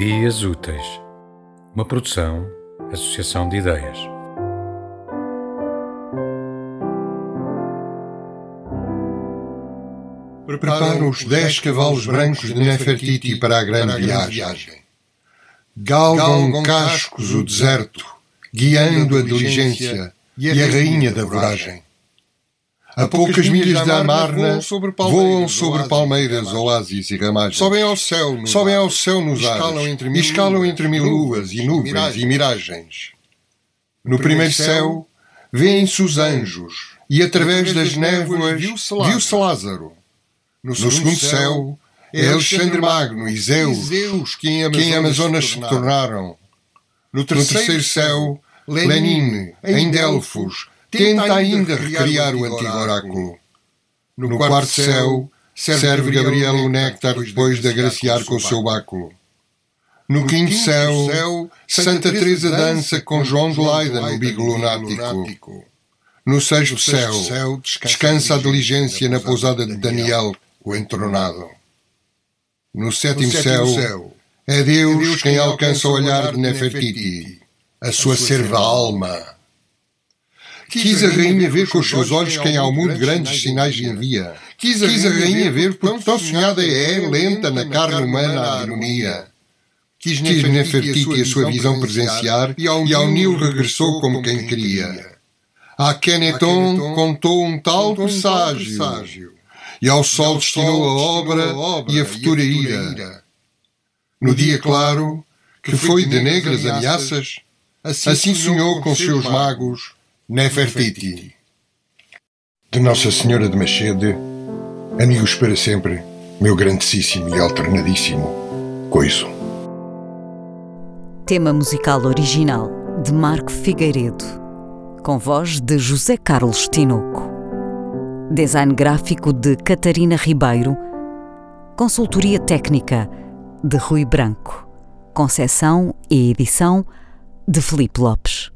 Ideias Úteis, uma produção, associação de ideias. Preparam os dez cavalos brancos de Nefertiti para a grande viagem. Galgam cascos o deserto, guiando a diligência e a rainha da voragem. A poucas milhas da Amarna, voam sobre palmeiras, oásis e ramagens. Sobem ao céu, sobem ao céu nos ares, e escalam entre mil luas e nuvens e miragens. No primeiro céu, vêem-se os anjos, e através das névoas viu-se Lázaro. No segundo céu, é Alexandre Magno. E Zeus, que em Amazonas se tornaram. No terceiro céu, Lenin, em Delfos, tenta ainda recriar o antigo oráculo. No quarto céu, serve Gabriel o néctar depois de agraciar com o seu báculo. No quinto céu, Santa Teresa dança com João de Leida no bigo lunático. No sexto céu, descansa a diligência na pousada de Daniel, o entronado. No sétimo céu, é Deus quem alcança o olhar de Nefertiti, a sua serva alma. Quis a rainha ver com os seus olhos quem ao mundo grandes sinais envia. Quis a rainha ver porque tão sonhada é, lenta na carne humana a harmonia. Quis Nefertiti a sua visão presenciar e ao Nilo regressou como quem queria. A Keneton contou um tal presságio e ao sol destinou a obra e a futura ira. No dia claro, que foi de negras ameaças, assim sonhou com seus magos Nefertiti. De Nossa Senhora de Machede, amigos para sempre, meu grandíssimo e alternadíssimo Coiso. Tema musical original de Marco Figueiredo, com voz de José Carlos Tinoco. Design gráfico de Catarina Ribeiro. Consultoria técnica de Rui Branco. Concessão e edição de Felipe Lopes.